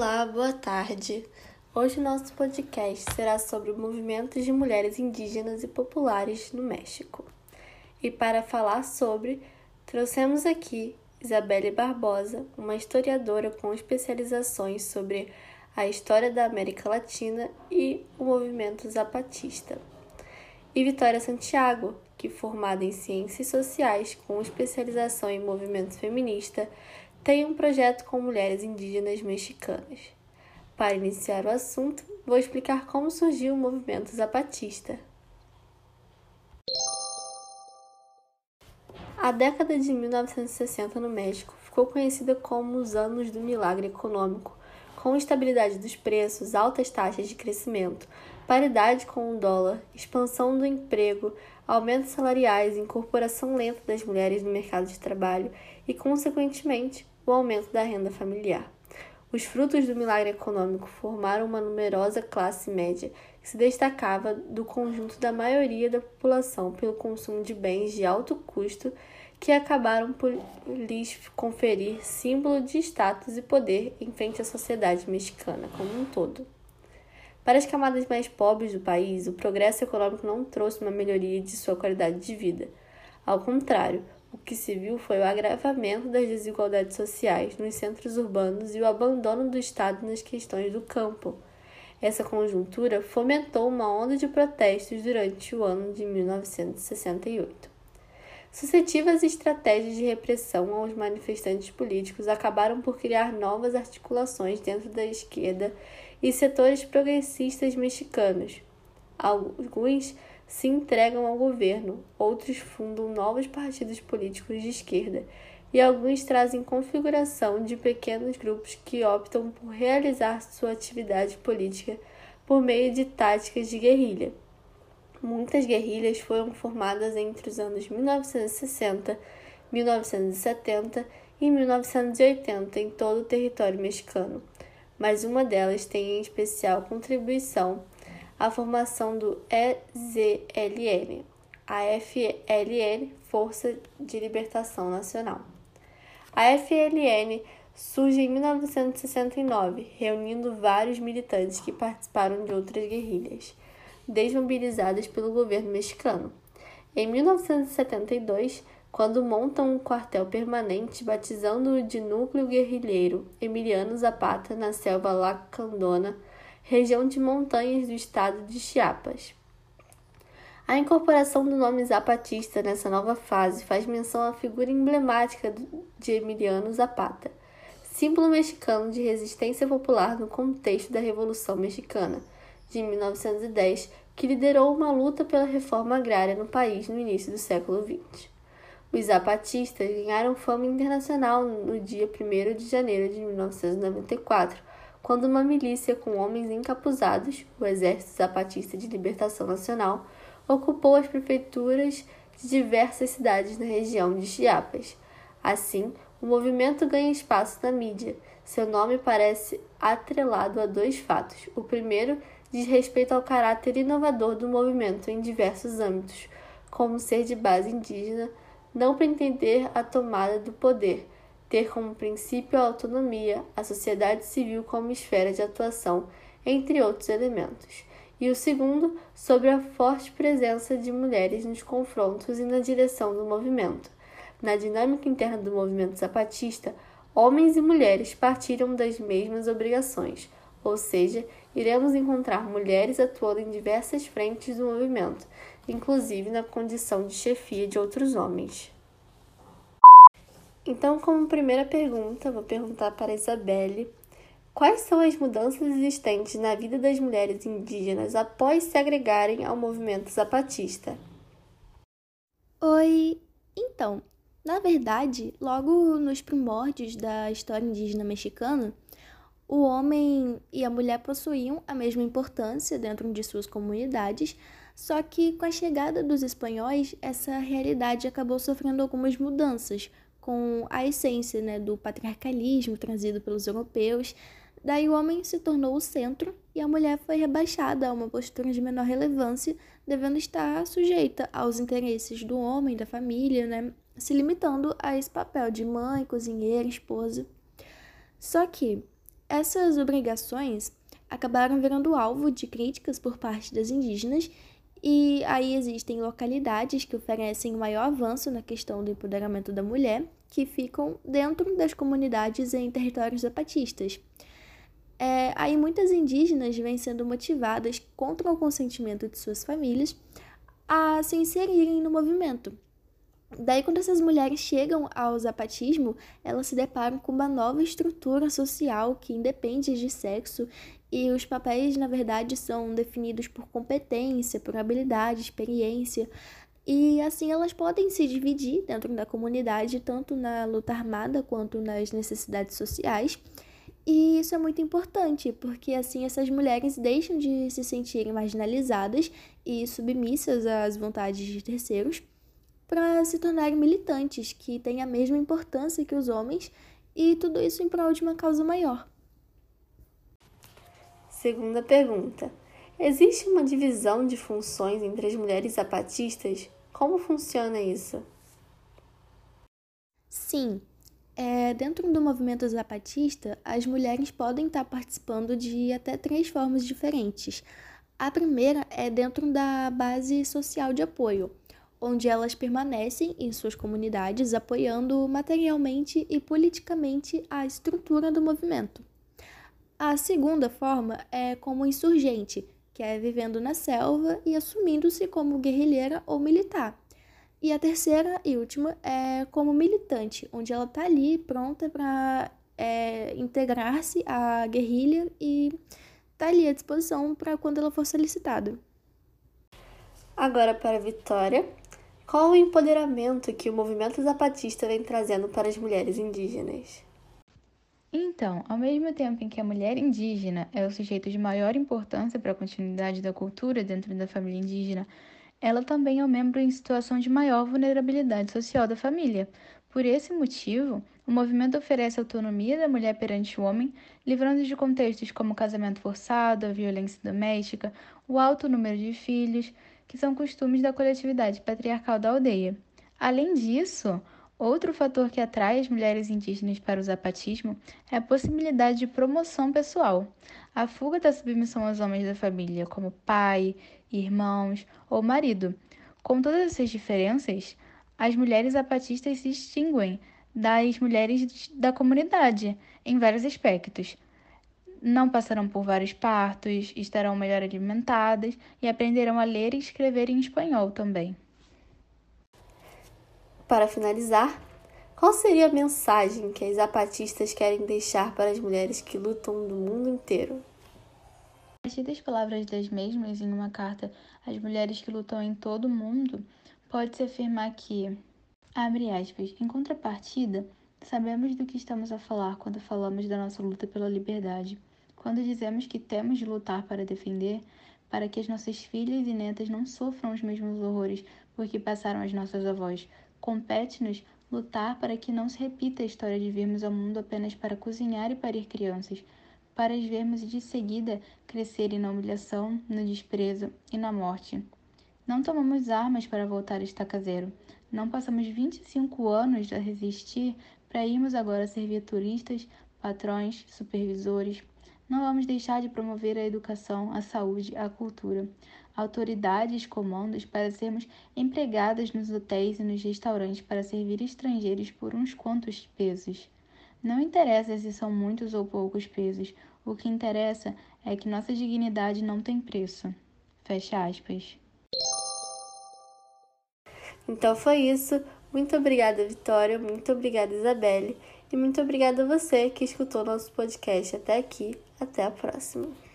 Olá, boa tarde. Hoje o nosso podcast será sobre movimentos de mulheres indígenas e populares no México. E para falar sobre, trouxemos aqui Isabelle Barbosa, uma historiadora com especializações sobre a história da América Latina e o movimento zapatista. E Vitória Santiago, que formada em ciências sociais com especialização em movimento feminista, tem um projeto com mulheres indígenas mexicanas. Para iniciar o assunto, vou explicar como surgiu o movimento zapatista. A década de 1960 no México ficou conhecida como os anos do milagre econômico, com estabilidade dos preços, altas taxas de crescimento, paridade com o dólar, expansão do emprego, aumentos salariais, incorporação lenta das mulheres no mercado de trabalho e, consequentemente, o aumento da renda familiar. Os frutos do milagre econômico formaram uma numerosa classe média que se destacava do conjunto da maioria da população pelo consumo de bens de alto custo que acabaram por lhes conferir símbolo de status e poder em frente à sociedade mexicana como um todo. Para as camadas mais pobres do país, o progresso econômico não trouxe uma melhoria de sua qualidade de vida. Ao contrário, o que se viu foi o agravamento das desigualdades sociais nos centros urbanos e o abandono do Estado nas questões do campo. Essa conjuntura fomentou uma onda de protestos durante o ano de 1968. Sucessivas estratégias de repressão aos manifestantes políticos acabaram por criar novas articulações dentro da esquerda e setores progressistas mexicanos. Alguns se entregam ao governo, outros fundam novos partidos políticos de esquerda e alguns trazem configuração de pequenos grupos que optam por realizar sua atividade política por meio de táticas de guerrilha. Muitas guerrilhas foram formadas entre os anos 1960, 1970 e 1980 em todo o território mexicano, mas uma delas tem em especial contribuição a formação do EZLN, a FLN, Força de Libertação Nacional. A FLN surge em 1969, reunindo vários militantes que participaram de outras guerrilhas, desmobilizadas pelo governo mexicano. Em 1972, quando montam um quartel permanente batizando-o de Núcleo Guerrilheiro Emiliano Zapata na selva Lacandona, região de montanhas do estado de Chiapas. A incorporação do nome Zapatista nessa nova fase faz menção à figura emblemática de Emiliano Zapata, símbolo mexicano de resistência popular no contexto da Revolução Mexicana de 1910, que liderou uma luta pela reforma agrária no país no início do século XX. Os zapatistas ganharam fama internacional no dia 1 de janeiro de 1994, quando uma milícia com homens encapuzados, o Exército Zapatista de Libertação Nacional, ocupou as prefeituras de diversas cidades na região de Chiapas. Assim, o movimento ganha espaço na mídia. Seu nome parece atrelado a dois fatos. O primeiro diz respeito ao caráter inovador do movimento em diversos âmbitos, como ser de base indígena, não pretender a tomada do poder, ter como princípio a autonomia, a sociedade civil como esfera de atuação, entre outros elementos. E o segundo, sobre a forte presença de mulheres nos confrontos e na direção do movimento. Na dinâmica interna do movimento zapatista, homens e mulheres partilham das mesmas obrigações, ou seja, iremos encontrar mulheres atuando em diversas frentes do movimento, inclusive na condição de chefia de outros homens. Então, como primeira pergunta, vou perguntar para Isabelle quais são as mudanças existentes na vida das mulheres indígenas após se agregarem ao movimento zapatista. Oi! Então, na verdade, logo nos primórdios da história indígena mexicana, o homem e a mulher possuíam a mesma importância dentro de suas comunidades, só que com a chegada dos espanhóis, essa realidade acabou sofrendo algumas mudanças, com a essência né, do patriarcalismo trazido pelos europeus. Daí o homem se tornou o centro e a mulher foi rebaixada a uma postura de menor relevância, devendo estar sujeita aos interesses do homem, da família, né, se limitando a esse papel de mãe, cozinheira, esposa. Só que Essas obrigações acabaram virando alvo de críticas por parte das indígenas, e aí existem localidades que oferecem maior avanço na questão do empoderamento da mulher, que ficam dentro das comunidades em territórios zapatistas. É, aí muitas indígenas vêm sendo motivadas contra o consentimento de suas famílias a se inserirem no movimento. Daí, quando essas mulheres chegam ao zapatismo, elas se deparam com uma nova estrutura social que independe de sexo e os papéis, na verdade, são definidos por competência, por habilidade, experiência. E assim elas podem se dividir dentro da comunidade, tanto na luta armada quanto nas necessidades sociais. E isso é muito importante, porque assim essas mulheres deixam de se sentirem marginalizadas e submissas às vontades de terceiros para se tornarem militantes que têm a mesma importância que os homens e tudo isso em prol de uma causa maior. Segunda pergunta: Existe uma divisão de funções entre as mulheres zapatistas? Como funciona isso? Sim. É, dentro do movimento zapatista, as mulheres podem estar participando de até três formas diferentes. A primeira é dentro da base social de apoio, onde elas permanecem em suas comunidades apoiando materialmente e politicamente a estrutura do movimento. A segunda forma é como insurgente, que é vivendo na selva e assumindo-se como guerrilheira ou militar. E a terceira e última é como militante, onde ela está ali pronta para é, integrar-se à guerrilha e está ali à disposição para quando ela for solicitada. Agora para a Vitória. Qual o empoderamento que o movimento zapatista vem trazendo para as mulheres indígenas? Então, ao mesmo tempo em que a mulher indígena é o sujeito de maior importância para a continuidade da cultura dentro da família indígena, ela também é um membro em situação de maior vulnerabilidade social da família. Por esse motivo, o movimento oferece autonomia da mulher perante o homem, livrando de contextos como casamento forçado, a violência doméstica, o alto número de filhos, que são costumes da coletividade patriarcal da aldeia. Além disso, Outro fator que atrai as mulheres indígenas para o zapatismo é a possibilidade de promoção pessoal. A fuga da submissão aos homens da família, como pai, irmãos ou marido. Com todas essas diferenças, as mulheres zapatistas se distinguem das mulheres da comunidade em vários aspectos. Não passarão por vários partos, estarão melhor alimentadas e aprenderão a ler e escrever em espanhol também. Para finalizar, qual seria a mensagem que as zapatistas querem deixar para as mulheres que lutam do mundo inteiro? A partir das palavras das mesmas em uma carta às mulheres que lutam em todo o mundo, pode-se afirmar que, abre aspas, em contrapartida, sabemos do que estamos a falar quando falamos da nossa luta pela liberdade. Quando dizemos que temos de lutar para defender, para que as nossas filhas e netas não sofram os mesmos horrores por que passaram as nossas avós, Compete-nos lutar para que não se repita a história de virmos ao mundo apenas para cozinhar e parir crianças, para as vermos de seguida crescerem na humilhação, no desprezo e na morte. Não tomamos armas para voltar a estaca zero. Não passamos 25 anos a resistir para irmos agora servir turistas, patrões, supervisores. Não vamos deixar de promover a educação, a saúde, a cultura autoridades, comandos para sermos empregadas nos hotéis e nos restaurantes para servir estrangeiros por uns quantos pesos. Não interessa se são muitos ou poucos pesos, o que interessa é que nossa dignidade não tem preço. Fecha aspas. Então foi isso. Muito obrigada, Vitória. Muito obrigada, Isabelle. E muito obrigada a você que escutou nosso podcast até aqui. Até a próxima.